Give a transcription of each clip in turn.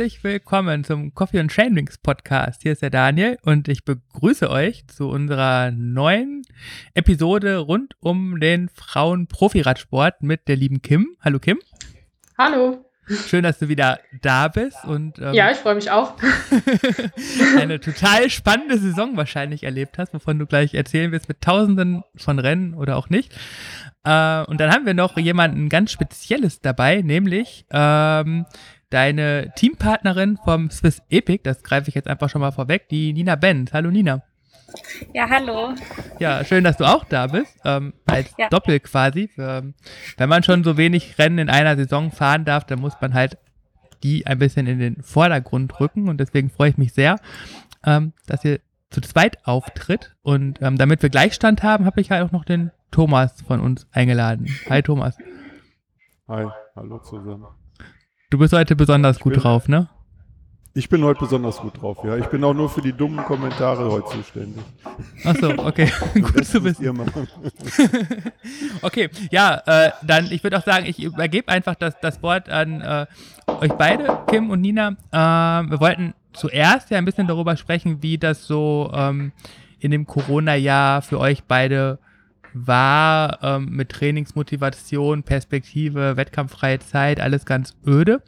Herzlich willkommen zum Coffee and Trainings Podcast. Hier ist der Daniel und ich begrüße euch zu unserer neuen Episode rund um den Frauen-Profi-Radsport mit der lieben Kim. Hallo Kim. Hallo. Schön, dass du wieder da bist. Und, ähm, ja, ich freue mich auch. eine total spannende Saison wahrscheinlich erlebt hast, wovon du gleich erzählen wirst, mit tausenden von Rennen oder auch nicht. Äh, und dann haben wir noch jemanden ganz Spezielles dabei, nämlich ähm, deine Teampartnerin vom Swiss Epic, das greife ich jetzt einfach schon mal vorweg, die Nina Benz. Hallo Nina. Ja, hallo. Ja, schön, dass du auch da bist, ähm, als ja. Doppel quasi. Ähm, wenn man schon so wenig Rennen in einer Saison fahren darf, dann muss man halt die ein bisschen in den Vordergrund rücken und deswegen freue ich mich sehr, ähm, dass ihr zu zweit auftritt und ähm, damit wir Gleichstand haben, habe ich halt auch noch den Thomas von uns eingeladen. Hi Thomas. Hi, hallo zusammen. Du bist heute besonders ich gut bin, drauf, ne? Ich bin heute besonders gut drauf, ja. Ich bin auch nur für die dummen Kommentare heute zuständig. Achso, okay. gut zu wissen. okay, ja, äh, dann, ich würde auch sagen, ich übergebe einfach das, das Wort an äh, euch beide, Kim und Nina. Äh, wir wollten zuerst ja ein bisschen darüber sprechen, wie das so ähm, in dem Corona-Jahr für euch beide war ähm, mit Trainingsmotivation, Perspektive, wettkampffreie Zeit, alles ganz öde.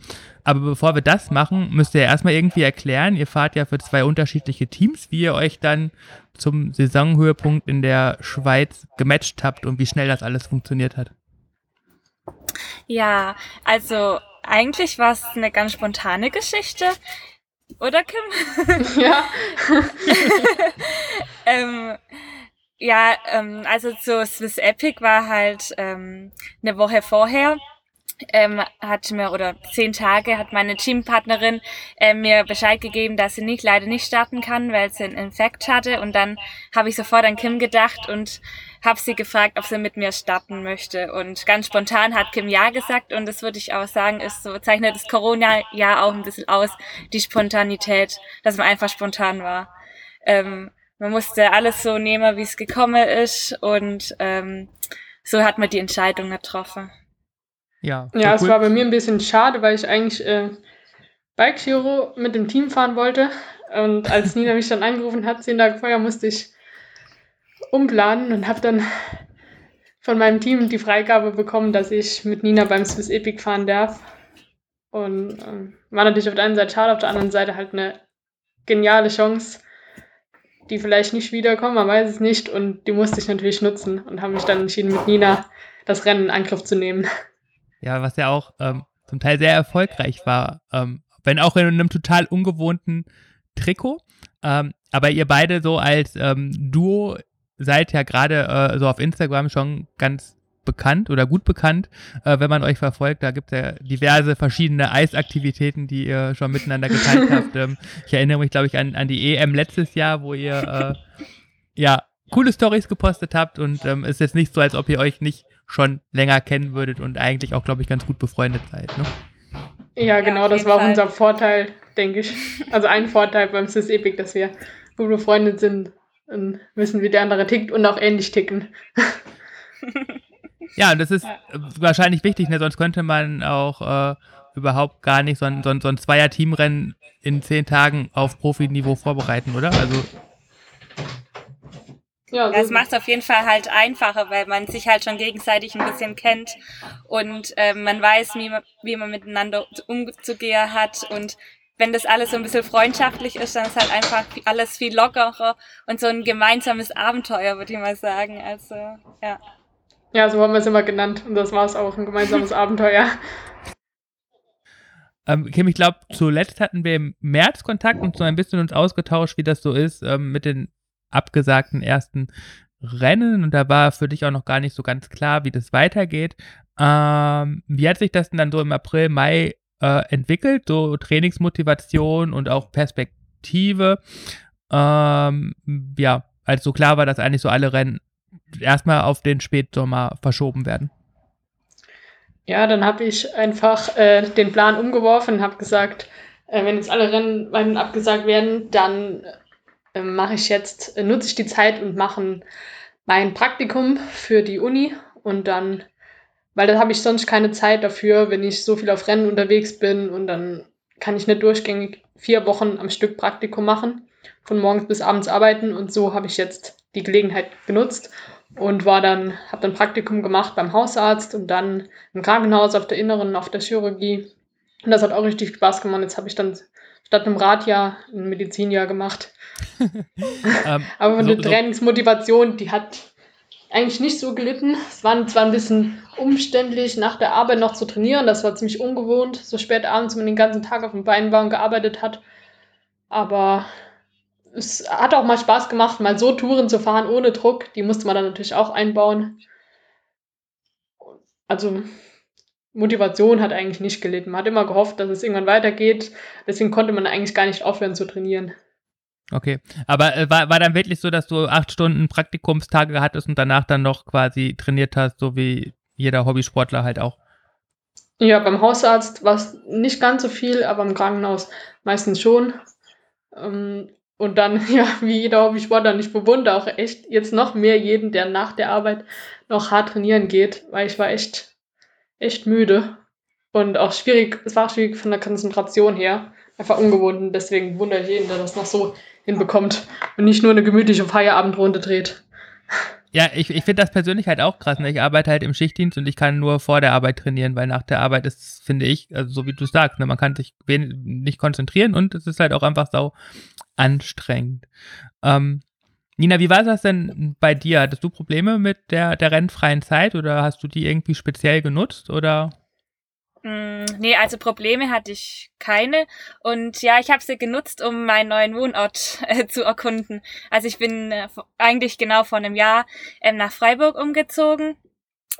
Aber bevor wir das machen, müsst ihr erstmal irgendwie erklären, ihr fahrt ja für zwei unterschiedliche Teams, wie ihr euch dann zum Saisonhöhepunkt in der Schweiz gematcht habt und wie schnell das alles funktioniert hat. Ja, also eigentlich war es eine ganz spontane Geschichte. Oder Kim? Ja. ähm, ja, ähm, also so Swiss Epic war halt ähm, eine Woche vorher. Ähm, hat mir oder zehn Tage hat meine Teampartnerin äh, mir Bescheid gegeben, dass sie nicht leider nicht starten kann, weil sie einen Infekt hatte und dann habe ich sofort an Kim gedacht und habe sie gefragt, ob sie mit mir starten möchte und ganz spontan hat Kim ja gesagt und das würde ich auch sagen, ist so zeichnet das Corona ja auch ein bisschen aus, die Spontanität, dass man einfach spontan war. Ähm, man musste alles so nehmen, wie es gekommen ist und ähm, so hat man die Entscheidung getroffen. Ja, ja cool. es war bei mir ein bisschen schade, weil ich eigentlich äh, Bike Hero mit dem Team fahren wollte. Und als Nina mich dann angerufen hat, zehn Tage vorher, musste ich umplanen und habe dann von meinem Team die Freigabe bekommen, dass ich mit Nina beim Swiss Epic fahren darf. Und ähm, war natürlich auf der einen Seite schade, auf der anderen Seite halt eine geniale Chance, die vielleicht nicht wiederkommen, man weiß es nicht. Und die musste ich natürlich nutzen und habe mich dann entschieden, mit Nina das Rennen in Angriff zu nehmen. Ja, was ja auch ähm, zum Teil sehr erfolgreich war, ähm, wenn auch in einem total ungewohnten Trikot. Ähm, aber ihr beide so als ähm, Duo seid ja gerade äh, so auf Instagram schon ganz bekannt oder gut bekannt, äh, wenn man euch verfolgt. Da gibt es ja diverse verschiedene Eisaktivitäten, die ihr schon miteinander geteilt habt. Ähm, ich erinnere mich, glaube ich, an, an die EM letztes Jahr, wo ihr äh, ja coole Stories gepostet habt und ähm, ist jetzt nicht so, als ob ihr euch nicht schon länger kennen würdet und eigentlich auch, glaube ich, ganz gut befreundet seid. Ne? Ja, genau, ja, das war auch unser Vorteil, denke ich. Also ein Vorteil beim Sys Epic, dass wir gut befreundet sind und wissen, wie der andere tickt und auch ähnlich ticken. Ja, und das ist ja. wahrscheinlich wichtig, ne? sonst könnte man auch äh, überhaupt gar nicht so ein, so ein, so ein Zweier-Teamrennen in zehn Tagen auf Profiniveau vorbereiten, oder? Also. Ja, das macht es auf jeden Fall halt einfacher, weil man sich halt schon gegenseitig ein bisschen kennt und äh, man weiß, wie man, wie man miteinander umzugehen hat und wenn das alles so ein bisschen freundschaftlich ist, dann ist halt einfach alles viel lockerer und so ein gemeinsames Abenteuer, würde ich mal sagen. Also, ja. Ja, so haben wir es immer genannt. Und das war es auch, ein gemeinsames Abenteuer. Ähm, Kim, ich glaube, zuletzt hatten wir im März Kontakt und so ein bisschen uns ausgetauscht, wie das so ist ähm, mit den abgesagten ersten Rennen. Und da war für dich auch noch gar nicht so ganz klar, wie das weitergeht. Ähm, wie hat sich das denn dann so im April, Mai äh, entwickelt? So Trainingsmotivation und auch Perspektive. Ähm, ja, als so klar war, dass eigentlich so alle Rennen erstmal auf den Spätsommer verschoben werden. Ja, dann habe ich einfach äh, den Plan umgeworfen und habe gesagt, äh, wenn jetzt alle Rennen abgesagt werden, dann äh, mache ich jetzt, äh, nutze ich die Zeit und mache mein Praktikum für die Uni und dann, weil da habe ich sonst keine Zeit dafür, wenn ich so viel auf Rennen unterwegs bin und dann kann ich nicht durchgängig vier Wochen am Stück Praktikum machen, von morgens bis abends arbeiten und so habe ich jetzt die Gelegenheit genutzt und war dann, habe dann Praktikum gemacht beim Hausarzt und dann im Krankenhaus auf der Inneren, auf der Chirurgie. Und das hat auch richtig Spaß gemacht. Jetzt habe ich dann statt einem Radjahr ein Medizinjahr gemacht. ähm, Aber von so, der Trainingsmotivation, die hat eigentlich nicht so gelitten. Es war zwar ein bisschen umständlich, nach der Arbeit noch zu trainieren. Das war ziemlich ungewohnt, so spät abends, wenn man den ganzen Tag auf dem Bein war und gearbeitet hat. Aber es hat auch mal Spaß gemacht, mal so Touren zu fahren ohne Druck. Die musste man dann natürlich auch einbauen. Also Motivation hat eigentlich nicht gelitten. Man hat immer gehofft, dass es irgendwann weitergeht. Deswegen konnte man eigentlich gar nicht aufhören zu trainieren. Okay, aber äh, war, war dann wirklich so, dass du acht Stunden Praktikumstage hattest und danach dann noch quasi trainiert hast, so wie jeder Hobbysportler halt auch? Ja, beim Hausarzt war es nicht ganz so viel, aber im Krankenhaus meistens schon. Ähm, und dann, ja, wie jeder Hobbysportler, ich bewundere auch echt jetzt noch mehr jeden, der nach der Arbeit noch hart trainieren geht, weil ich war echt, echt müde. Und auch schwierig, es war schwierig von der Konzentration her, einfach ungewohnt. Und deswegen wundere ich jeden, der das noch so hinbekommt und nicht nur eine gemütliche Feierabendrunde dreht. Ja, ich, ich finde das persönlich halt auch krass. Ne? Ich arbeite halt im Schichtdienst und ich kann nur vor der Arbeit trainieren, weil nach der Arbeit ist, finde ich, also so wie du sagst, ne? man kann sich nicht konzentrieren und es ist halt auch einfach sau anstrengend. Ähm, Nina, wie war das denn bei dir? Hattest du Probleme mit der, der rennfreien Zeit oder hast du die irgendwie speziell genutzt oder? Mm, nee, also Probleme hatte ich keine. Und ja, ich habe sie genutzt, um meinen neuen Wohnort äh, zu erkunden. Also ich bin äh, eigentlich genau vor einem Jahr ähm, nach Freiburg umgezogen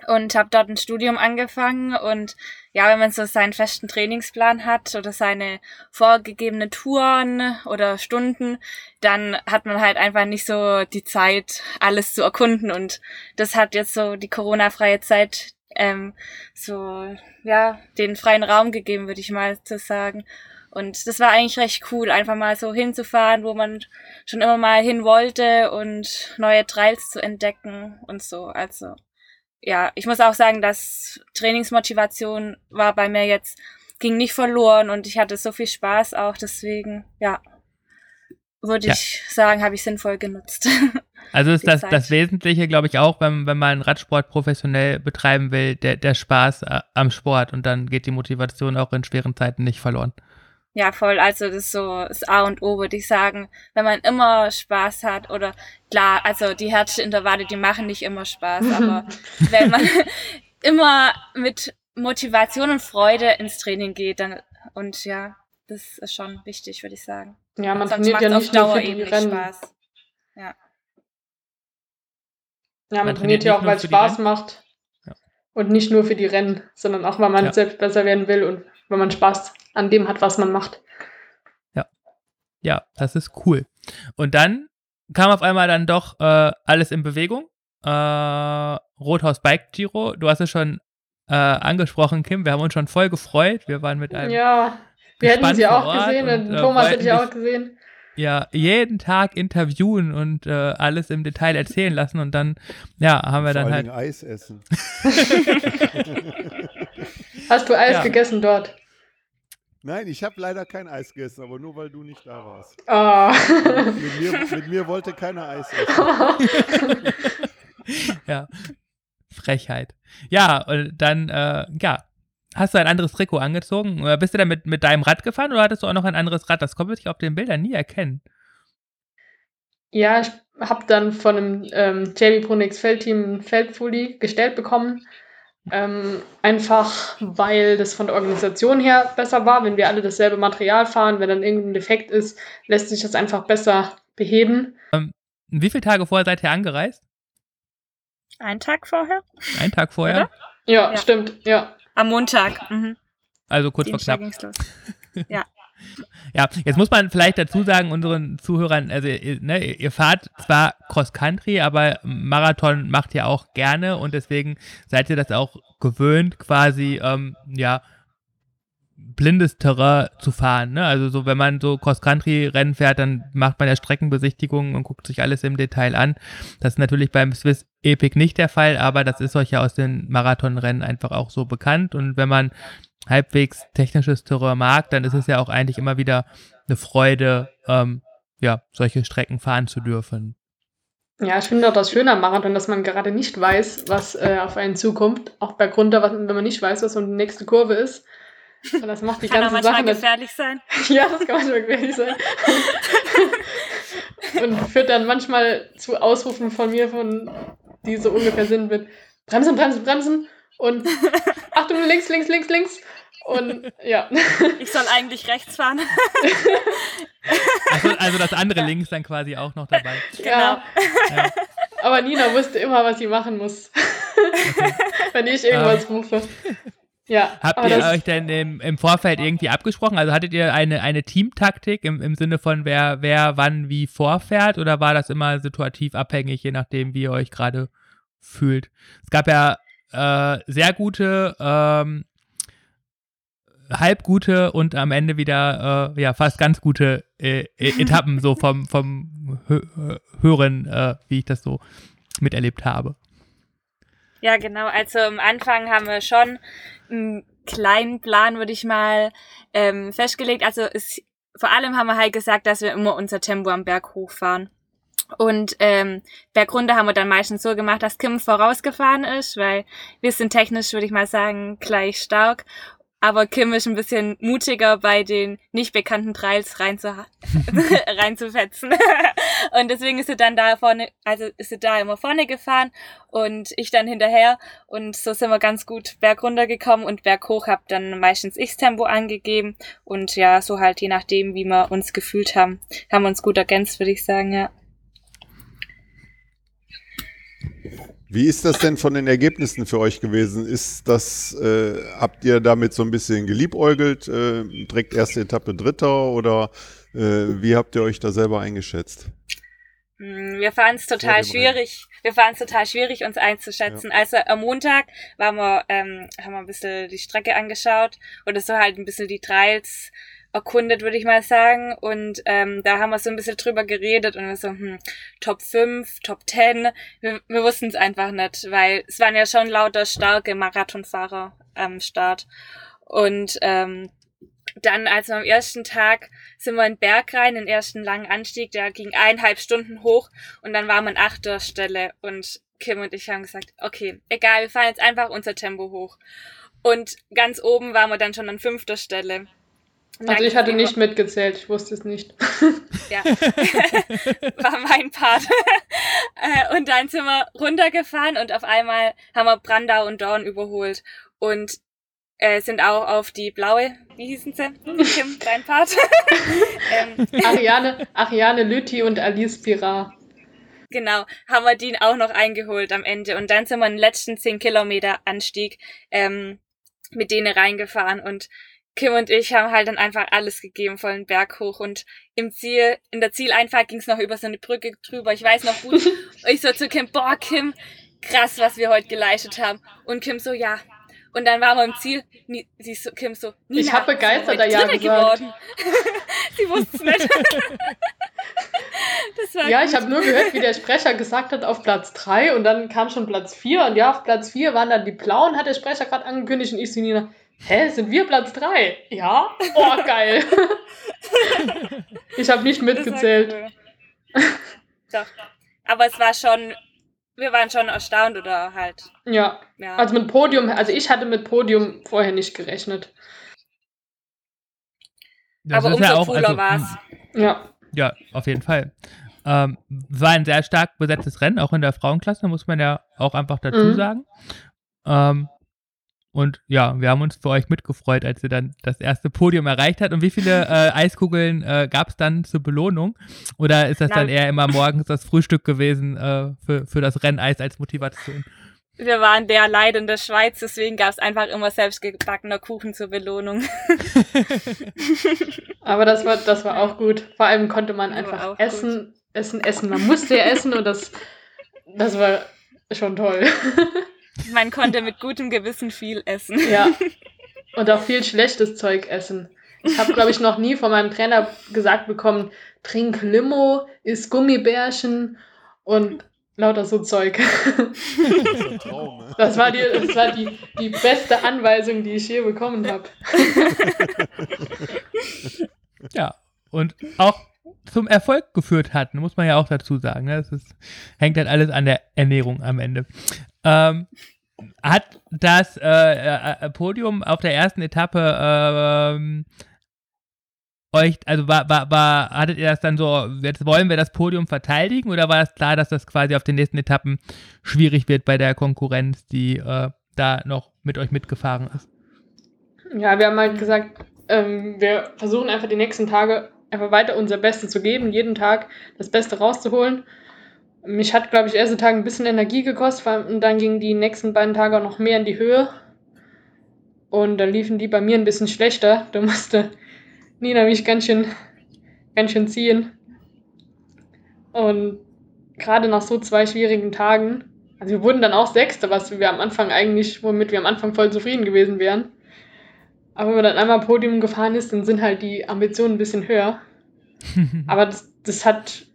und habe dort ein Studium angefangen. Und ja, wenn man so seinen festen Trainingsplan hat oder seine vorgegebene Touren oder Stunden, dann hat man halt einfach nicht so die Zeit, alles zu erkunden. Und das hat jetzt so die Corona-freie Zeit ähm, so, ja, den freien Raum gegeben, würde ich mal so sagen. Und das war eigentlich recht cool, einfach mal so hinzufahren, wo man schon immer mal hin wollte und neue Trails zu entdecken und so. Also, ja, ich muss auch sagen, dass Trainingsmotivation war bei mir jetzt, ging nicht verloren und ich hatte so viel Spaß auch, deswegen, ja, würde ja. ich sagen, habe ich sinnvoll genutzt. Also ist das, das Wesentliche, glaube ich, auch, wenn, wenn man Radsport professionell betreiben will, der, der Spaß äh, am Sport und dann geht die Motivation auch in schweren Zeiten nicht verloren. Ja, voll. Also das ist so das A und O, würde ich sagen. Wenn man immer Spaß hat oder klar, also die Herzintervalle, die machen nicht immer Spaß, aber wenn man immer mit Motivation und Freude ins Training geht, dann und ja, das ist schon wichtig, würde ich sagen. Ja, man trainiert ja nicht nur für die Rennen. Spaß. Ja. Ja, man, man trainiert ja auch, weil es Spaß macht. Ja. Und nicht nur für die Rennen, sondern auch, weil man ja. selbst besser werden will und weil man Spaß an dem hat, was man macht. Ja. Ja, das ist cool. Und dann kam auf einmal dann doch äh, alles in Bewegung. Äh, Rothaus Bike Giro, du hast es schon äh, angesprochen, Kim. Wir haben uns schon voll gefreut. Wir waren mit einem. Ja, wir hätten sie auch gesehen und, und äh, Thomas hätte ich auch gesehen ja jeden Tag interviewen und äh, alles im Detail erzählen lassen und dann ja haben wir Vor dann halt Eis essen. Hast du Eis ja. gegessen dort? Nein, ich habe leider kein Eis gegessen, aber nur weil du nicht da warst. Oh. Mit, mir, mit mir wollte keiner Eis essen. ja, Frechheit. Ja, und dann, äh, ja, Hast du ein anderes Trikot angezogen? Oder bist du da mit, mit deinem Rad gefahren oder hattest du auch noch ein anderes Rad? Das konnte ich auf den Bildern nie erkennen. Ja, ich habe dann von einem ähm, JB Pronix Feldteam ein Feldfully gestellt bekommen. Ähm, einfach weil das von der Organisation her besser war. Wenn wir alle dasselbe Material fahren, wenn dann irgendein Defekt ist, lässt sich das einfach besser beheben. Ähm, wie viele Tage vorher seid ihr angereist? Ein Tag vorher. Ein Tag vorher? Ja, ja, stimmt, ja. Am Montag. Mhm. Also kurz Dienstag vor knapp. ja. Ja, jetzt muss man vielleicht dazu sagen, unseren Zuhörern, also ne, ihr fahrt zwar Cross-Country, aber Marathon macht ihr auch gerne und deswegen seid ihr das auch gewöhnt, quasi, ähm, ja, blindes Terrain zu fahren. Ne? Also so, wenn man so Cross-Country-Rennen fährt, dann macht man ja Streckenbesichtigungen und guckt sich alles im Detail an. Das ist natürlich beim Swiss Epic nicht der Fall, aber das ist euch ja aus den Marathonrennen einfach auch so bekannt. Und wenn man halbwegs technisches Terror mag, dann ist es ja auch eigentlich immer wieder eine Freude, ähm, ja, solche Strecken fahren zu dürfen. Ja, ich finde auch das Schöne am Marathon, dass man gerade nicht weiß, was äh, auf einen zukommt. Auch bei runter, wenn man nicht weiß, was so die nächste Kurve ist. Und das macht die kann ganze Sache. Kann gefährlich sein. ja, das kann manchmal gefährlich sein. Und führt dann manchmal zu Ausrufen von mir, von die so ungefähr sind mit Bremsen, Bremsen, Bremsen und Achtung, links, links, links, links. Und ja. Ich soll eigentlich rechts fahren. Also, also, das andere links dann quasi auch noch dabei. Genau. Ja. ja. Aber Nina wusste immer, was sie machen muss. Okay. Wenn ich irgendwas um. rufe. Ja, Habt ihr euch denn im, im, Vorfeld irgendwie abgesprochen? Also hattet ihr eine, eine Teamtaktik im, im Sinne von, wer, wer wann wie vorfährt oder war das immer situativ abhängig, je nachdem, wie ihr euch gerade fühlt? Es gab ja äh, sehr gute ähm, halb gute und am Ende wieder äh, ja fast ganz gute äh, e-, Etappen so vom vom Hören, äh, wie ich das so miterlebt habe. Ja, genau. Also am Anfang haben wir schon einen kleinen Plan, würde ich mal ähm, festgelegt. Also es, vor allem haben wir halt gesagt, dass wir immer unser Tempo am Berg hochfahren. Und ähm, Bergrunde haben wir dann meistens so gemacht, dass Kim vorausgefahren ist, weil wir sind technisch, würde ich mal sagen, gleich stark. Aber Kim ist ein bisschen mutiger bei den nicht bekannten Trails rein zu, reinzufetzen. und deswegen ist sie dann da vorne, also ist sie da immer vorne gefahren und ich dann hinterher. Und so sind wir ganz gut bergunter gekommen und berghoch hab dann meistens ich Tempo angegeben. Und ja, so halt je nachdem, wie wir uns gefühlt haben, haben wir uns gut ergänzt, würde ich sagen, ja. Wie ist das denn von den Ergebnissen für euch gewesen? Ist das, äh, habt ihr damit so ein bisschen geliebäugelt, äh, direkt erste Etappe Dritter oder äh, wie habt ihr euch da selber eingeschätzt? Hm, wir fanden es total schwierig. Wir fanden es total schwierig, uns einzuschätzen. Ja. Also am Montag waren wir, ähm, haben wir ein bisschen die Strecke angeschaut oder so halt ein bisschen die Trails erkundet, würde ich mal sagen. Und ähm, da haben wir so ein bisschen drüber geredet und wir so, hm, Top 5, Top 10. Wir, wir wussten es einfach nicht, weil es waren ja schon lauter starke Marathonfahrer am Start. Und ähm, dann, also am ersten Tag, sind wir in den Berg rein, den ersten langen Anstieg, der ging eineinhalb Stunden hoch und dann waren wir an achter Stelle und Kim und ich haben gesagt, okay, egal, wir fahren jetzt einfach unser Tempo hoch. Und ganz oben waren wir dann schon an fünfter Stelle. Also ich hatte nicht mitgezählt, ich wusste es nicht. Ja, war mein Part. Äh, und dann sind wir runtergefahren und auf einmal haben wir Brandau und Dorn überholt und äh, sind auch auf die blaue, wie hießen sie? Kim, dein Part. ähm. Ariane, Ariane Lütti und Alice Pirar. Genau, haben wir den auch noch eingeholt am Ende. Und dann sind wir den letzten 10 Kilometer Anstieg ähm, mit denen reingefahren und Kim und ich haben halt dann einfach alles gegeben, vollen Berg hoch und im Ziel, in der Zieleinfahrt ging es noch über so eine Brücke drüber. Ich weiß noch gut. ich so zu Kim, boah, Kim, krass, was wir heute geleistet haben. Und Kim so, ja. Und dann waren wir im Ziel, sie so, Kim so, Nina, ich habe begeistert ja gesagt. geworden. sie wusste es nicht. ja, gut. ich habe nur gehört, wie der Sprecher gesagt hat, auf Platz 3 und dann kam schon Platz 4 und ja, auf Platz 4 waren dann die Blauen, hat der Sprecher gerade angekündigt und ich so, Nina, Hä, sind wir Platz 3? Ja? Oh, geil. ich habe nicht mitgezählt. Cool. Doch. Aber es war schon, wir waren schon erstaunt oder halt. Ja. ja. Also mit Podium, also ich hatte mit Podium vorher nicht gerechnet. Das Aber umso ja auch, cooler also, war es. Ja. Ja, auf jeden Fall. Ähm, war ein sehr stark besetztes Rennen, auch in der Frauenklasse, muss man ja auch einfach dazu mhm. sagen. Ähm, und ja, wir haben uns für euch mitgefreut, als ihr dann das erste Podium erreicht habt. Und wie viele äh, Eiskugeln äh, gab es dann zur Belohnung? Oder ist das Na, dann eher immer morgens das Frühstück gewesen äh, für, für das Renneis als Motivation? Wir waren der Leid in der Schweiz, deswegen gab es einfach immer selbstgebackener Kuchen zur Belohnung. Aber das war, das war auch gut. Vor allem konnte man einfach essen, gut. essen, essen. Man musste ja essen und das, das war schon toll. Man konnte mit gutem Gewissen viel essen. Ja. Und auch viel schlechtes Zeug essen. Ich habe, glaube ich, noch nie von meinem Trainer gesagt bekommen, trink Limo, isst Gummibärchen und lauter so Zeug. Das, ne? das war, die, das war die, die beste Anweisung, die ich je bekommen habe. Ja, und auch zum Erfolg geführt hat, muss man ja auch dazu sagen. Ne? Das ist, hängt halt alles an der Ernährung am Ende. Ähm, hat das äh, äh, Podium auf der ersten Etappe äh, euch, also war, war, war, hattet ihr das dann so, jetzt wollen wir das Podium verteidigen oder war das klar, dass das quasi auf den nächsten Etappen schwierig wird bei der Konkurrenz, die äh, da noch mit euch mitgefahren ist? Ja, wir haben halt gesagt, ähm, wir versuchen einfach die nächsten Tage einfach weiter unser Bestes zu geben, jeden Tag das Beste rauszuholen. Mich hat, glaube ich, erste Tag ein bisschen Energie gekostet und dann gingen die nächsten beiden Tage auch noch mehr in die Höhe. Und dann liefen die bei mir ein bisschen schlechter. Da musste Nina mich ganz schön, ganz schön ziehen. Und gerade nach so zwei schwierigen Tagen, also wir wurden dann auch Sechste, was wir am Anfang eigentlich, womit wir am Anfang voll zufrieden gewesen wären. Aber wenn man dann einmal Podium gefahren ist, dann sind halt die Ambitionen ein bisschen höher. Aber das, das hat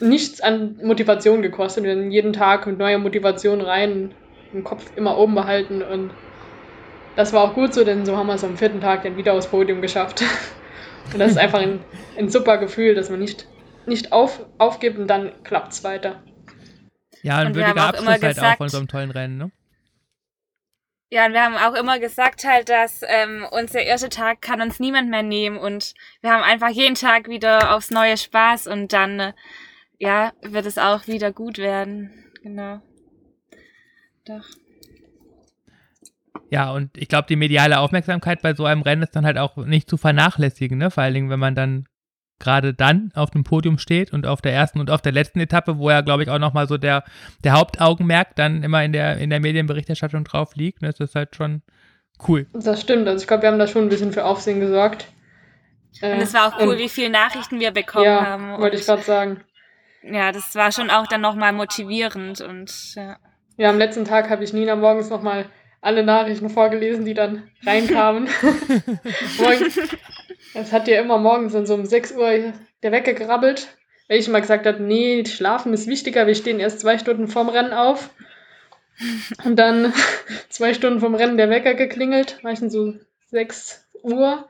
nichts an Motivation gekostet. Wir haben jeden Tag mit neuer Motivation rein, den Kopf immer oben behalten und das war auch gut so, denn so haben wir es am vierten Tag dann wieder aufs Podium geschafft. Und das ist einfach ein, ein super Gefühl, dass man nicht, nicht auf, aufgibt und dann klappt es weiter. Ja, ein würdiger Abschluss halt gesagt, auch von so einem tollen Rennen, ne? Ja, und wir haben auch immer gesagt halt, dass ähm, unser erster Tag kann uns niemand mehr nehmen und wir haben einfach jeden Tag wieder aufs neue Spaß und dann, äh, ja, wird es auch wieder gut werden. Genau. Doch. Ja, und ich glaube, die mediale Aufmerksamkeit bei so einem Rennen ist dann halt auch nicht zu vernachlässigen, ne? Vor allen Dingen, wenn man dann gerade dann auf dem Podium steht und auf der ersten und auf der letzten Etappe, wo ja, glaube ich, auch nochmal so der, der Hauptaugenmerk dann immer in der, in der Medienberichterstattung drauf liegt. Das ist halt schon cool. Das stimmt. Also ich glaube, wir haben da schon ein bisschen für Aufsehen gesorgt. Und es war auch cool, wie viele Nachrichten wir bekommen ja, haben. Wollte ich gerade sagen. Ja, das war schon auch dann nochmal motivierend und ja. Ja, am letzten Tag habe ich Nina morgens nochmal alle Nachrichten vorgelesen, die dann reinkamen. es hat ja immer morgens dann so um 6 Uhr der Wecker gerabbelt, weil ich immer gesagt habe, nee, schlafen ist wichtiger, wir stehen erst zwei Stunden vorm Rennen auf. Und dann zwei Stunden vom Rennen der Wecker geklingelt, meistens so 6 Uhr.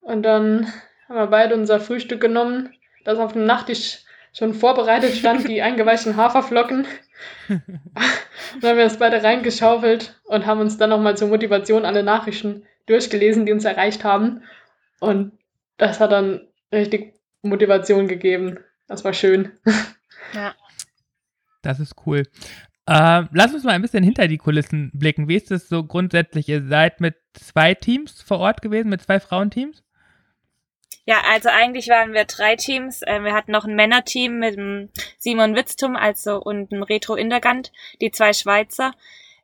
Und dann haben wir beide unser Frühstück genommen, das auf dem Nachttisch schon vorbereitet stand, die eingeweichten Haferflocken. dann haben wir uns beide reingeschaufelt und haben uns dann nochmal zur Motivation alle Nachrichten durchgelesen, die uns erreicht haben. Und das hat dann richtig Motivation gegeben. Das war schön. Ja. Das ist cool. Äh, lass uns mal ein bisschen hinter die Kulissen blicken. Wie ist es so grundsätzlich? Ihr seid mit zwei Teams vor Ort gewesen, mit zwei Frauenteams? Ja, also eigentlich waren wir drei Teams. Äh, wir hatten noch ein Männerteam mit dem Simon Witztum also und dem Retro Indergant, die zwei Schweizer.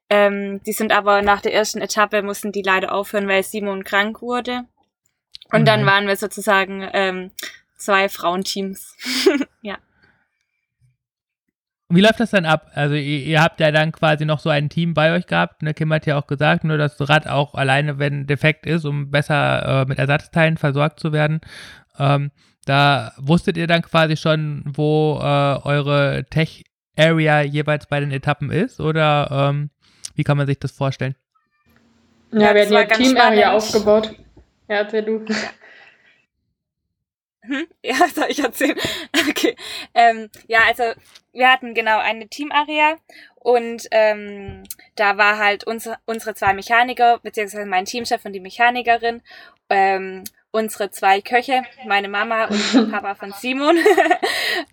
Ähm, die sind aber nach der ersten Etappe mussten die leider aufhören, weil Simon krank wurde. Und mhm. dann waren wir sozusagen ähm, zwei Frauenteams. ja. Wie läuft das dann ab? Also ihr, ihr, habt ja dann quasi noch so ein Team bei euch gehabt. Ne, Kim hat ja auch gesagt, nur das Rad auch alleine, wenn defekt ist, um besser äh, mit Ersatzteilen versorgt zu werden. Ähm, da wusstet ihr dann quasi schon, wo äh, eure Tech-Area jeweils bei den Etappen ist? Oder ähm, wie kann man sich das vorstellen? Ja, wir hatten ja Team-Area aufgebaut. Ja, erzähl du. Hm? Ja, soll ich erzählen? Okay. Ähm, ja, also wir hatten genau eine Team-Area und ähm, da war halt unsere, unsere zwei Mechaniker, beziehungsweise mein Teamchef und die Mechanikerin, ähm, unsere zwei Köche, meine Mama und der Papa von Simon,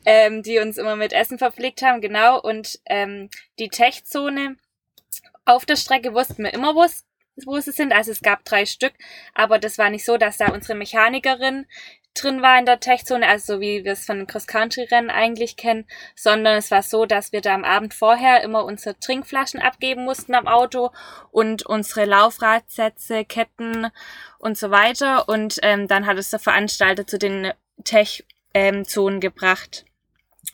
ähm, die uns immer mit Essen verpflegt haben, genau. Und ähm, die Tech-Zone auf der Strecke wussten wir immer, wo es wo sie sind. Also es gab drei Stück, aber das war nicht so, dass da unsere Mechanikerin drin war in der Tech-Zone, also so wie wir es von Cross-Country-Rennen eigentlich kennen, sondern es war so, dass wir da am Abend vorher immer unsere Trinkflaschen abgeben mussten am Auto und unsere Laufradsätze, Ketten und so weiter. Und ähm, dann hat es der Veranstalter zu den Tech-Zonen gebracht.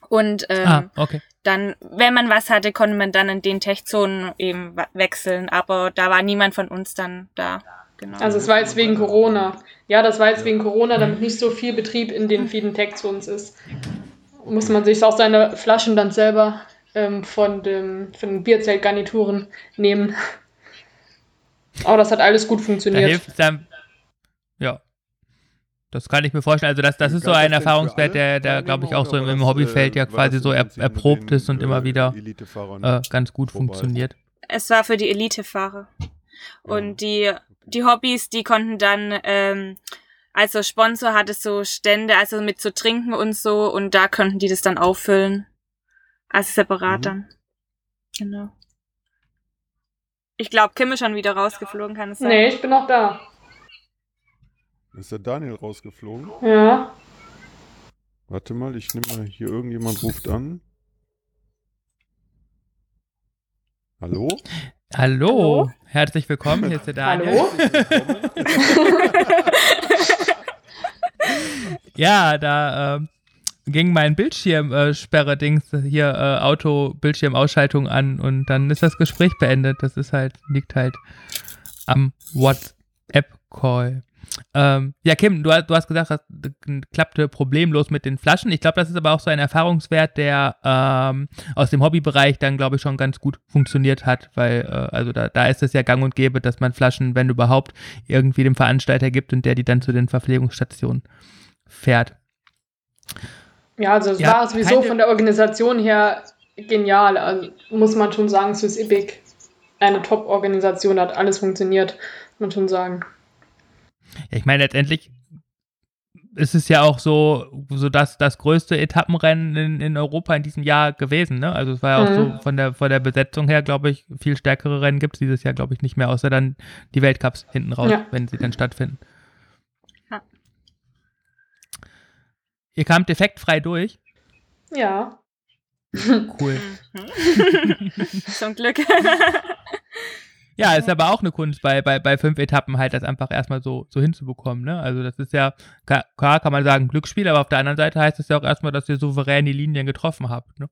Und ähm, ah, okay. Dann, wenn man was hatte, konnte man dann in den Tech-Zonen eben wechseln. Aber da war niemand von uns dann da. Genau. Also es war jetzt wegen Corona. Ja, das war jetzt wegen Corona, damit nicht so viel Betrieb in den vielen Tech-Zones ist. Muss man sich auch seine Flaschen dann selber ähm, von, dem, von den Bierzeltgarnituren nehmen. Aber das hat alles gut funktioniert. Da hilft dann, ja. Das kann ich mir vorstellen. Also das, das ist so ein Erfahrungswert, der, der glaube ich, auch so im, im Hobbyfeld ja quasi so er, erprobt ist und immer wieder äh, ganz gut funktioniert. Es war für die Elitefahrer. Und die, die Hobbys, die konnten dann, ähm, also Sponsor hatte so Stände, also mit zu trinken und so, und da konnten die das dann auffüllen. Also separat mhm. dann. Genau. Ich glaube, Kim ist schon wieder rausgeflogen, kann es sein? Nee, ich bin noch da. Ist der Daniel rausgeflogen? Ja. Warte mal, ich nehme mal hier, irgendjemand ruft an. Hallo? Hallo? Hallo? Herzlich willkommen, hier ist der Daniel. Hallo? ja, da ähm, ging mein Bildschirmsperre-Dings, äh, hier äh, Auto-Bildschirmausschaltung an und dann ist das Gespräch beendet. Das ist halt, liegt halt am WhatsApp-Call. Ähm, ja, Kim, du, du, hast gesagt, das klappte problemlos mit den Flaschen. Ich glaube, das ist aber auch so ein Erfahrungswert, der ähm, aus dem Hobbybereich dann, glaube ich, schon ganz gut funktioniert hat, weil, äh, also da, da ist es ja gang und gäbe, dass man Flaschen, wenn überhaupt, irgendwie dem Veranstalter gibt und der die dann zu den Verpflegungsstationen fährt. Ja, also es ja, war sowieso von der Organisation her genial. Also muss man schon sagen, Swiss Epic eine Top-Organisation hat alles funktioniert, muss man schon sagen. Ja, ich meine, letztendlich ist es ja auch so, so das, das größte Etappenrennen in, in Europa in diesem Jahr gewesen. Ne? Also es war ja auch mhm. so von der, von der Besetzung her, glaube ich, viel stärkere Rennen gibt es dieses Jahr, glaube ich, nicht mehr, außer dann die Weltcups hinten raus, ja. wenn sie dann stattfinden. Ihr kamt defektfrei durch? Ja. Cool. Mhm. Zum Glück. ja, ist aber auch eine Kunst bei, bei, bei fünf Etappen halt, das einfach erstmal so, so hinzubekommen. Ne? Also das ist ja, klar kann man sagen, Glücksspiel, aber auf der anderen Seite heißt es ja auch erstmal, dass ihr souverän die Linien getroffen habt. Ne?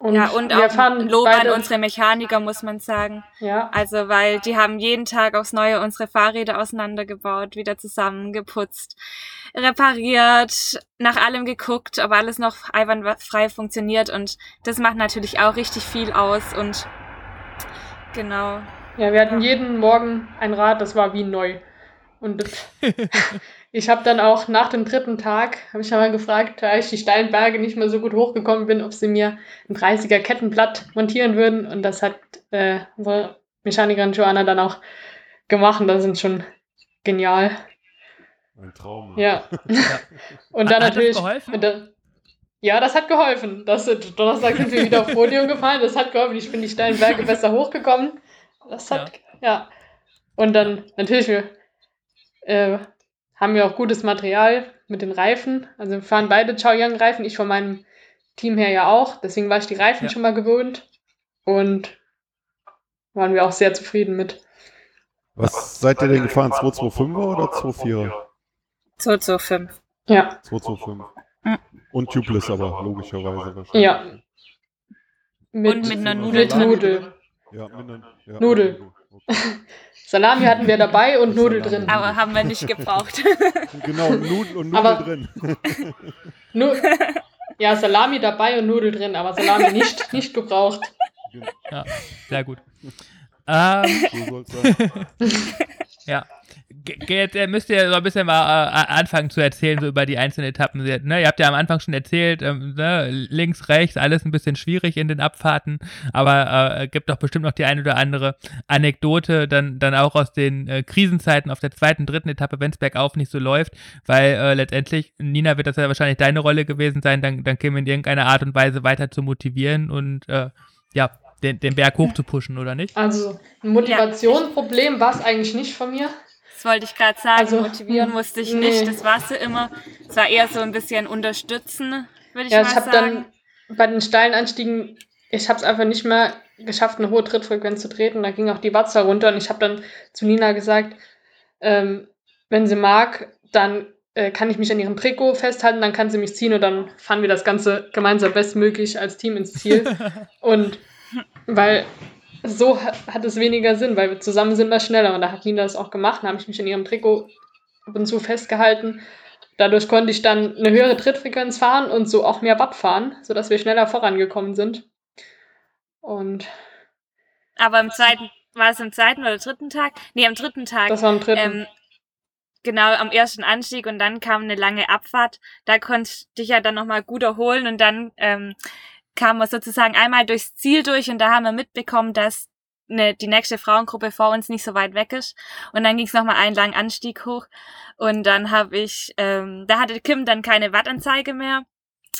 Und ja, und auch Lob an unsere Mechaniker, muss man sagen. Ja. Also, weil die haben jeden Tag aufs Neue unsere Fahrräder auseinandergebaut, wieder zusammengeputzt, repariert, nach allem geguckt, ob alles noch einwandfrei funktioniert. Und das macht natürlich auch richtig viel aus. Und genau. Ja, wir hatten jeden Morgen ein Rad, das war wie neu. Und ich habe dann auch nach dem dritten Tag, habe ich mal gefragt, da ich die steilen Berge nicht mehr so gut hochgekommen bin, ob sie mir ein 30er Kettenblatt montieren würden. Und das hat äh, unsere Mechanikerin Joanna dann auch gemacht. Und das sind schon genial. Ein Traum. Ja. Und dann hat natürlich. Das geholfen? Dann, ja, das hat geholfen. Das, Donnerstag sind wir wieder auf Podium gefallen. Das hat geholfen. Ich bin die steilen Berge besser hochgekommen. Das hat, ja. ja. Und dann natürlich, wir äh, haben wir auch gutes Material mit den Reifen. Also wir fahren beide Chaoyang-Reifen, ich von meinem Team her ja auch. Deswegen war ich die Reifen ja. schon mal gewöhnt und waren wir auch sehr zufrieden mit. Was seid ihr denn gefahren? 225er oder 24er? 225. Ja. 225. Mhm. Und tubeless aber, logischerweise wahrscheinlich. Ja. Mit, und mit einer Nudel. Mit Nudel. Ja, mit einer ja, Nudel. Okay. Salami hatten wir dabei und Nudel drin. Aber haben wir nicht gebraucht. genau, Nudel und Nudel aber drin. Nu ja, Salami dabei und Nudel drin, aber Salami nicht, nicht gebraucht. Ja, sehr gut. Ähm, so soll's sein. ja. Jetzt äh, müsst ihr so ein bisschen mal äh, anfangen zu erzählen, so über die einzelnen Etappen. Ne, ihr habt ja am Anfang schon erzählt, ähm, ne, links, rechts, alles ein bisschen schwierig in den Abfahrten, aber äh, gibt doch bestimmt noch die eine oder andere Anekdote, dann, dann auch aus den äh, Krisenzeiten auf der zweiten, dritten Etappe, wenn es bergauf nicht so läuft, weil äh, letztendlich, Nina, wird das ja wahrscheinlich deine Rolle gewesen sein, dann, dann Kim in irgendeiner Art und Weise weiter zu motivieren und äh, ja, den, den Berg hoch zu pushen, oder nicht? Also ein Motivationsproblem war es eigentlich nicht von mir. Das wollte ich gerade sagen. Also, Motivieren musste ich nee. nicht. Das warst du immer. Es war eher so ein bisschen unterstützen, würde ich ja, mal ich sagen. Ja, ich habe dann bei den steilen Anstiegen, ich habe es einfach nicht mehr geschafft, eine hohe Trittfrequenz zu treten. Da ging auch die Watzer runter und ich habe dann zu Nina gesagt, ähm, wenn sie mag, dann äh, kann ich mich an ihrem Trikot festhalten, dann kann sie mich ziehen und dann fahren wir das Ganze gemeinsam bestmöglich als Team ins Ziel. und weil so hat es weniger Sinn, weil wir zusammen sind wir schneller. Und da hat Nina das auch gemacht. Da habe ich mich in ihrem Trikot ab und zu festgehalten. Dadurch konnte ich dann eine höhere Trittfrequenz fahren und so auch mehr Watt fahren, sodass wir schneller vorangekommen sind. Und aber im zweiten, war es im zweiten oder dritten Tag? Nee, am dritten Tag. Das war am dritten. Ähm, genau, am ersten Anstieg und dann kam eine lange Abfahrt. Da konnte ich dich ja dann nochmal gut erholen und dann ähm, kamen wir sozusagen einmal durchs Ziel durch und da haben wir mitbekommen, dass eine, die nächste Frauengruppe vor uns nicht so weit weg ist. Und dann ging es nochmal einen langen Anstieg hoch. Und dann habe ich, ähm, da hatte Kim dann keine Wattanzeige mehr,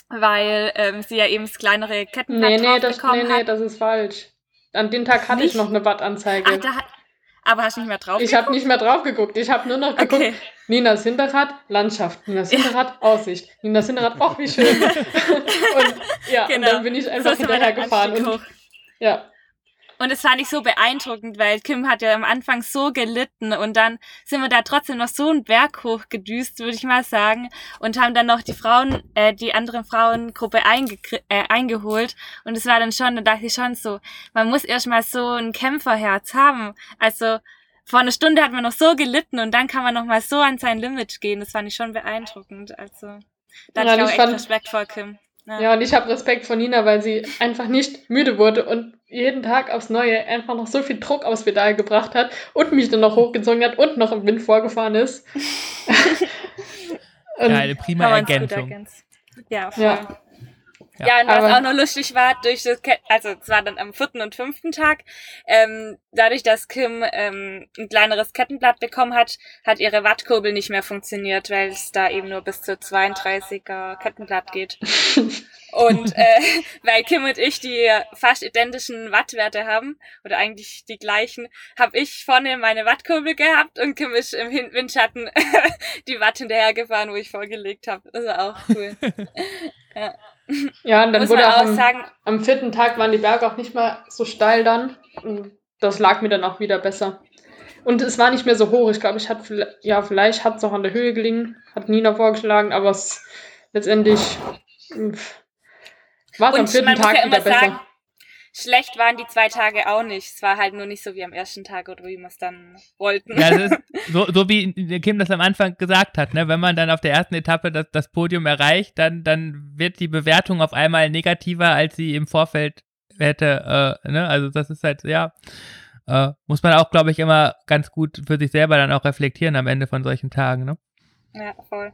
weil ähm, sie ja eben das kleinere Kettenblatt nee, nee, das, nee, nee, das ist falsch. An dem Tag hatte nicht? ich noch eine Wattanzeige. Ach, da hat, aber hast du nicht mehr drauf Ich habe nicht mehr drauf geguckt. Ich habe nur noch geguckt, okay. Ninas Hinterrad, Landschaft. Ninas Hinterrad, ja. Aussicht. Ninas Hinterrad, ach, wie schön. und ja, genau. und dann bin ich einfach so hinterher gefahren. Und, ja. Und es fand ich so beeindruckend, weil Kim hat ja am Anfang so gelitten und dann sind wir da trotzdem noch so einen Berg hoch gedüst, würde ich mal sagen, und haben dann noch die Frauen, äh, die andere Frauengruppe einge äh, eingeholt. Und es war dann schon, da dachte ich schon so, man muss erstmal so ein Kämpferherz haben. Also vor einer Stunde hat man noch so gelitten und dann kann man noch mal so an sein Limit gehen. Das fand ich schon beeindruckend. Also da ja, hatte ich auch echt Respekt vor Kim. Ja, ja und ich habe Respekt vor Nina, weil sie einfach nicht müde wurde und jeden Tag aufs Neue einfach noch so viel Druck aufs Pedal gebracht hat und mich dann noch hochgezogen hat und noch im Wind vorgefahren ist. ja, eine prima Ergänzung. Ja, voll. Ja. Ja, ja und was auch noch lustig war, durch das, also es war dann am vierten und fünften Tag, ähm, dadurch, dass Kim ähm, ein kleineres Kettenblatt bekommen hat, hat ihre Wattkurbel nicht mehr funktioniert, weil es da eben nur bis zu 32er Kettenblatt geht. und äh, weil Kim und ich die fast identischen Wattwerte haben, oder eigentlich die gleichen, habe ich vorne meine Wattkurbel gehabt und Kim ist im Windschatten die Watt hinterhergefahren, wo ich vorgelegt habe. Das war auch cool. ja. Ja, und dann Muss wurde auch am, sagen, am vierten Tag waren die Berge auch nicht mehr so steil dann. Und das lag mir dann auch wieder besser. Und es war nicht mehr so hoch. Ich glaube, ich hatte, ja, vielleicht hat es auch an der Höhe gelingen, hat Nina vorgeschlagen, aber es letztendlich war es am vierten Tag ja wieder besser. Schlecht waren die zwei Tage auch nicht. Es war halt nur nicht so wie am ersten Tag oder wie wir es dann wollten. Ja, das ist so, so wie Kim das am Anfang gesagt hat, ne? wenn man dann auf der ersten Etappe das, das Podium erreicht, dann, dann wird die Bewertung auf einmal negativer, als sie im Vorfeld hätte. Äh, ne? Also das ist halt, ja, äh, muss man auch, glaube ich, immer ganz gut für sich selber dann auch reflektieren am Ende von solchen Tagen. Ne? Ja, voll.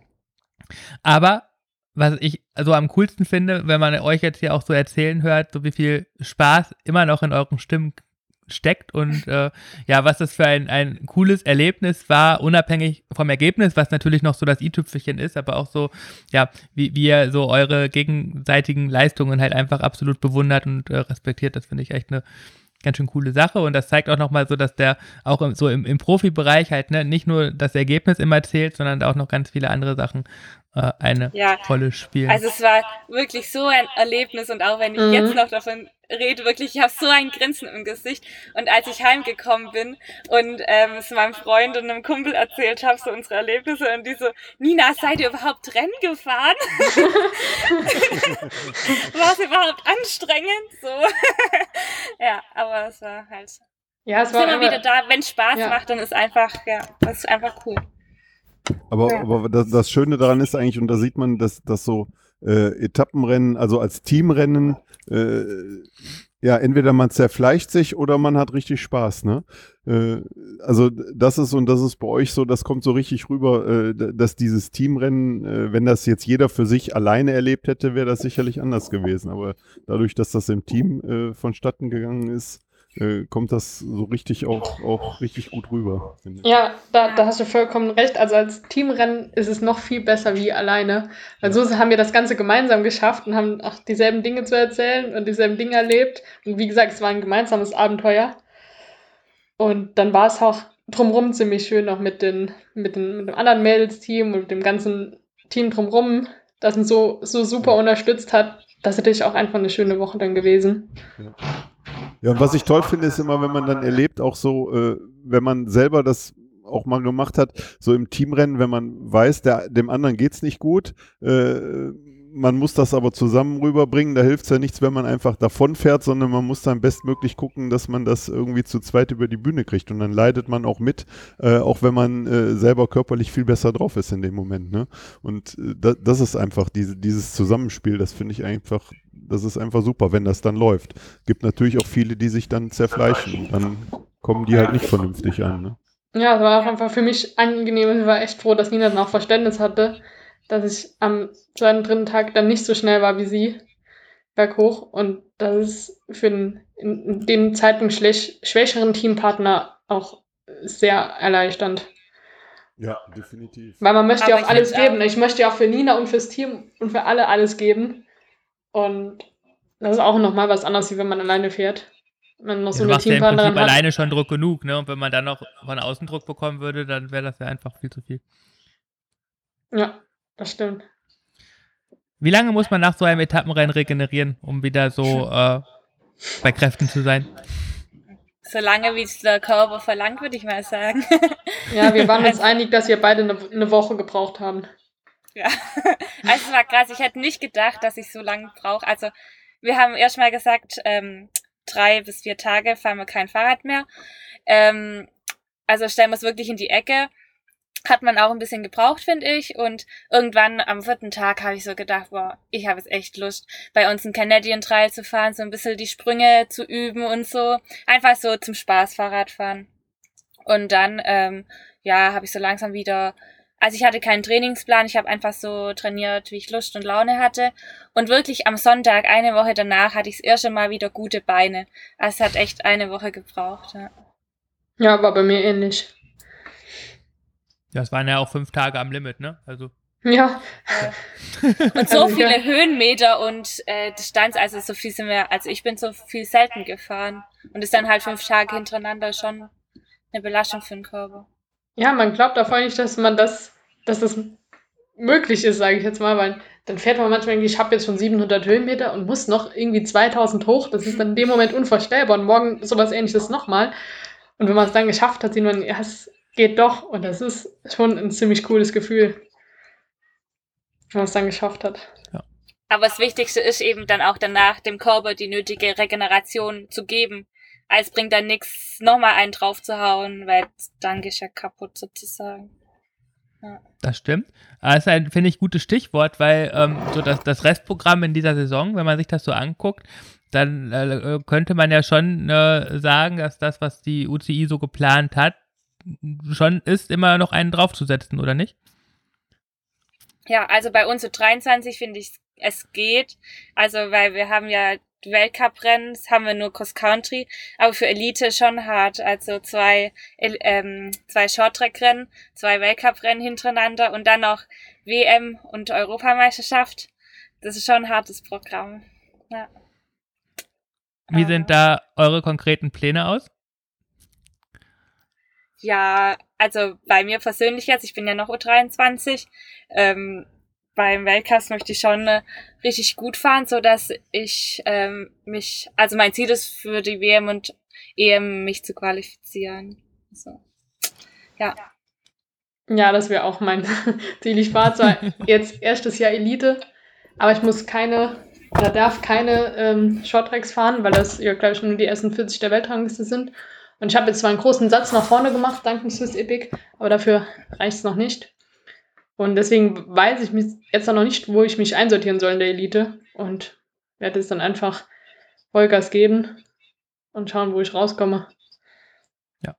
Aber was ich so am coolsten finde, wenn man euch jetzt hier auch so erzählen hört, so wie viel Spaß immer noch in euren Stimmen steckt und äh, ja, was das für ein, ein cooles Erlebnis war, unabhängig vom Ergebnis, was natürlich noch so das i-Tüpfelchen ist, aber auch so, ja, wie, wie ihr so eure gegenseitigen Leistungen halt einfach absolut bewundert und äh, respektiert, das finde ich echt eine ganz schön coole Sache und das zeigt auch nochmal so, dass der auch im, so im, im Profibereich halt ne, nicht nur das Ergebnis immer zählt, sondern auch noch ganz viele andere Sachen äh, eine ja. Rolle spielen. Also es war wirklich so ein Erlebnis und auch wenn ich mhm. jetzt noch davon rede, wirklich, ich habe so ein Grinsen im Gesicht und als ich heimgekommen bin und ähm, es meinem Freund und einem Kumpel erzählt habe, so unsere Erlebnisse und die so, Nina, seid ihr überhaupt Rennen gefahren? war es überhaupt anstrengend? So. ja, aber es war halt ja, es war immer wieder da, wenn Spaß ja. macht, dann ist einfach, ja, das ist einfach cool. Aber, ja. aber das, das, Schöne daran ist eigentlich, und da sieht man, dass, dass so äh, Etappenrennen, also als Teamrennen, äh, ja, entweder man zerfleischt sich oder man hat richtig Spaß, ne? Äh, also das ist und das ist bei euch so, das kommt so richtig rüber, äh, dass dieses Teamrennen, äh, wenn das jetzt jeder für sich alleine erlebt hätte, wäre das sicherlich anders gewesen. Aber dadurch, dass das im Team äh, vonstatten gegangen ist, äh, kommt das so richtig auch, auch richtig gut rüber. Ja, da, da hast du vollkommen recht. Also als Teamrennen ist es noch viel besser wie alleine. Weil ja. so haben wir das Ganze gemeinsam geschafft und haben auch dieselben Dinge zu erzählen und dieselben Dinge erlebt. Und wie gesagt, es war ein gemeinsames Abenteuer. Und dann war es auch drumherum ziemlich schön, auch mit, den, mit, den, mit dem anderen Mädels-Team und dem ganzen Team drumherum, das uns so, so super unterstützt hat. Das ist natürlich auch einfach eine schöne Woche dann gewesen. Ja. Ja, und was ich toll finde, ist immer, wenn man dann erlebt, auch so, äh, wenn man selber das auch mal gemacht hat, so im Teamrennen, wenn man weiß, der, dem anderen geht's nicht gut, äh, man muss das aber zusammen rüberbringen. Da hilft es ja nichts, wenn man einfach davon fährt, sondern man muss dann bestmöglich gucken, dass man das irgendwie zu zweit über die Bühne kriegt. Und dann leidet man auch mit, äh, auch wenn man äh, selber körperlich viel besser drauf ist in dem Moment. Ne? Und äh, da, das ist einfach diese, dieses Zusammenspiel, das finde ich einfach, das ist einfach super, wenn das dann läuft. Gibt natürlich auch viele, die sich dann zerfleischen. Dann kommen die halt nicht vernünftig an. Ne? Ja, es war auch einfach für mich angenehm. Ich war echt froh, dass Nina dann auch Verständnis hatte, dass ich am zweiten, dritten Tag dann nicht so schnell war wie sie berghoch und das ist für den, in dem Zeitpunkt schwächeren Teampartner auch sehr erleichternd. Ja, definitiv. Weil man möchte ja auch alles geben. Auch. Ich möchte ja auch für Nina und fürs Team und für alle alles geben. Und das ist auch nochmal was anderes, wie wenn man alleine fährt. Man noch so ja, eine Teampartnerin ja hat. alleine schon Druck genug, ne? Und wenn man dann noch von außen Druck bekommen würde, dann wäre das ja einfach viel zu viel. Ja, das stimmt. Wie lange muss man nach so einem Etappenrennen regenerieren, um wieder so äh, bei Kräften zu sein? So lange, wie es der Körper verlangt, würde ich mal sagen. Ja, wir waren uns einig, dass wir beide eine, eine Woche gebraucht haben. Ja, also es war krass. Ich hätte nicht gedacht, dass ich so lange brauche. Also wir haben erst mal gesagt, ähm, drei bis vier Tage fahren wir kein Fahrrad mehr. Ähm, also stellen wir es wirklich in die Ecke hat man auch ein bisschen gebraucht, finde ich. Und irgendwann am vierten Tag habe ich so gedacht, boah, ich habe jetzt echt Lust, bei uns einen Canadian Trail zu fahren, so ein bisschen die Sprünge zu üben und so. Einfach so zum Spaß Fahrrad fahren. Und dann, ähm, ja, habe ich so langsam wieder, also ich hatte keinen Trainingsplan, ich habe einfach so trainiert, wie ich Lust und Laune hatte. Und wirklich am Sonntag, eine Woche danach, hatte ich das erste Mal wieder gute Beine. Also es hat echt eine Woche gebraucht, ja. Ja, war bei mir ähnlich. Das waren ja auch fünf Tage am Limit, ne? Also. Ja. und so viele Höhenmeter und äh, Distanz, also so viel sind wir, also ich bin so viel selten gefahren. Und ist dann halt fünf Tage hintereinander schon eine Belastung für den Körper. Ja, man glaubt auch nicht, dass man das, dass das möglich ist, sage ich jetzt mal, weil dann fährt man manchmal irgendwie, ich habe jetzt schon 700 Höhenmeter und muss noch irgendwie 2000 hoch. Das ist dann in dem Moment unvorstellbar und morgen sowas ähnliches nochmal. Und wenn man es dann geschafft hat, sieht man, ja, es geht doch. Und das ist schon ein ziemlich cooles Gefühl, wenn man es dann geschafft hat. Ja. Aber das Wichtigste ist eben dann auch danach dem Körper die nötige Regeneration zu geben. Es bringt dann nichts, nochmal einen drauf zu hauen, weil dann ist ja kaputt sozusagen. Ja. Das stimmt. Das ist ein, finde ich, gutes Stichwort, weil ähm, so das, das Restprogramm in dieser Saison, wenn man sich das so anguckt, dann äh, könnte man ja schon äh, sagen, dass das, was die UCI so geplant hat, schon ist, immer noch einen draufzusetzen, oder nicht? Ja, also bei uns so 23 finde ich, es geht. Also, weil wir haben ja Weltcuprennen, das haben wir nur Cross Country, aber für Elite schon hart. Also zwei, ähm, zwei Shorttrack-Rennen, zwei Weltcuprennen hintereinander und dann noch WM und Europameisterschaft. Das ist schon ein hartes Programm. Ja. Wie sind da eure konkreten Pläne aus? Ja, also bei mir persönlich jetzt, ich bin ja noch U23, ähm, beim Weltcup möchte ich schon äh, richtig gut fahren, so dass ich ähm, mich, also mein Ziel ist für die WM und EM mich zu qualifizieren. So. Ja. Ja, das wäre auch mein Ziel. Ich fahre zwar jetzt erstes Jahr Elite, aber ich muss keine oder darf keine ähm, Shorttracks fahren, weil das ja, glaube ich, nur die ersten 40 der Weltrangliste sind. Und ich habe jetzt zwar einen großen Satz nach vorne gemacht, dank dem Swiss Epic, aber dafür reicht es noch nicht. Und deswegen weiß ich jetzt noch nicht, wo ich mich einsortieren soll in der Elite. Und werde es dann einfach Vollgas geben und schauen, wo ich rauskomme. Ja.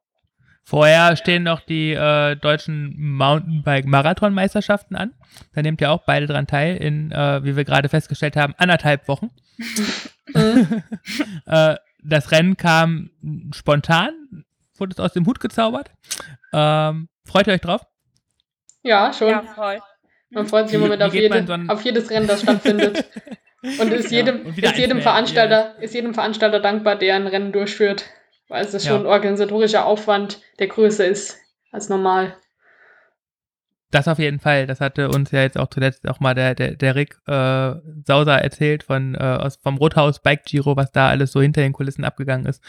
Vorher stehen noch die äh, deutschen Mountainbike-Marathon-Meisterschaften an. Da nehmt ihr auch beide dran teil, in, äh, wie wir gerade festgestellt haben, anderthalb Wochen. Mhm. äh, das Rennen kam spontan, wurde es aus dem Hut gezaubert. Ähm, freut ihr euch drauf? Ja, schon. Ja, voll. Man freut sich im Moment auf, jede, auf, jedes Rennen, das stattfindet. Und ist jedem, ja, ist jedem Veranstalter, ist jedem Veranstalter dankbar, der ein Rennen durchführt. Weil es ist schon ein organisatorischer Aufwand, der größer ist als normal. Das auf jeden Fall. Das hatte uns ja jetzt auch zuletzt auch mal der, der, der Rick äh, Sauser erzählt von, äh, aus, vom Rothaus Bike Giro, was da alles so hinter den Kulissen abgegangen ist.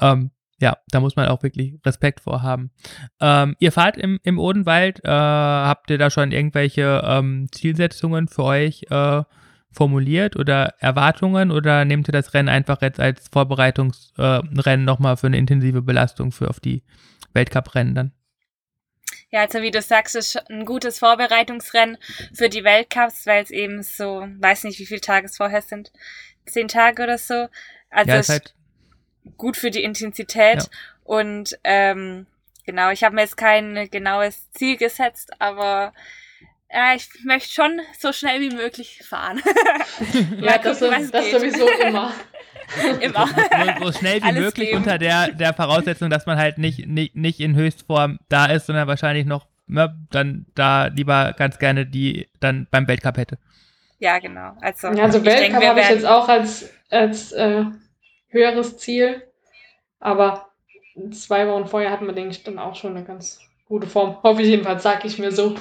Ähm, ja, da muss man auch wirklich Respekt vorhaben. Ähm, ihr fahrt im, im Odenwald. Äh, habt ihr da schon irgendwelche ähm, Zielsetzungen für euch, äh, formuliert oder Erwartungen oder nehmt ihr das Rennen einfach jetzt als Vorbereitungsrennen äh, nochmal für eine intensive Belastung für auf die Weltcuprennen dann? Ja, also wie du sagst, ist ein gutes Vorbereitungsrennen für die Weltcups, weil es eben so, weiß nicht, wie viele Tage es vorher sind, zehn Tage oder so. Also ja, ist halt gut für die Intensität ja. und ähm, genau, ich habe mir jetzt kein genaues Ziel gesetzt, aber ja, ich möchte schon so schnell wie möglich fahren. ja, das, gucken, das sowieso immer. immer. So, so schnell wie Alles möglich geben. unter der, der Voraussetzung, dass man halt nicht, nicht, nicht in Höchstform da ist, sondern wahrscheinlich noch ne, dann da lieber ganz gerne die dann beim Weltcup hätte. Ja, genau. Also, also Weltcup habe ich jetzt auch als, als äh, höheres Ziel. Aber zwei Wochen vorher hatten wir, denke ich, dann auch schon eine ganz gute Form. Hoffe ich jedenfalls, sage ich mir so.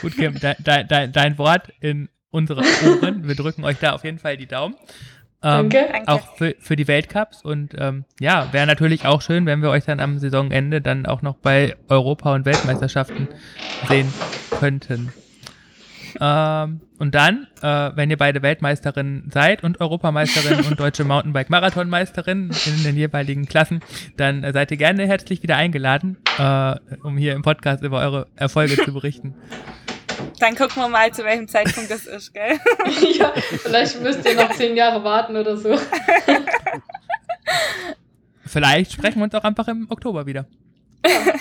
Gut, Kim, de, de, dein Wort in unsere Ohren. Wir drücken euch da auf jeden Fall die Daumen. Ähm, Danke. Auch für, für die Weltcups. Und ähm, ja, wäre natürlich auch schön, wenn wir euch dann am Saisonende dann auch noch bei Europa- und Weltmeisterschaften sehen könnten. Ähm, und dann, äh, wenn ihr beide Weltmeisterin seid und Europameisterin und deutsche Mountainbike-Marathonmeisterin in den jeweiligen Klassen, dann äh, seid ihr gerne herzlich wieder eingeladen, äh, um hier im Podcast über eure Erfolge zu berichten. Dann gucken wir mal, zu welchem Zeitpunkt das ist, gell? ja, vielleicht müsst ihr noch zehn Jahre warten oder so. vielleicht sprechen wir uns auch einfach im Oktober wieder. Ja.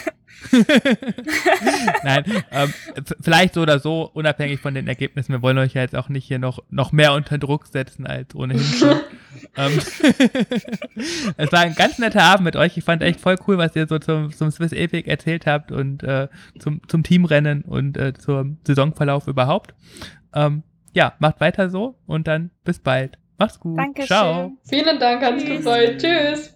Nein, ähm, vielleicht so oder so, unabhängig von den Ergebnissen. Wir wollen euch ja jetzt auch nicht hier noch, noch mehr unter Druck setzen als ohnehin schon. ähm, es war ein ganz netter Abend mit euch. Ich fand echt voll cool, was ihr so zum, zum Swiss Epic erzählt habt und äh, zum, zum Teamrennen und äh, zum Saisonverlauf überhaupt. Ähm, ja, macht weiter so und dann bis bald. Mach's gut. Dankeschön. Ciao. Vielen Dank, hat's gefreut. Tschüss.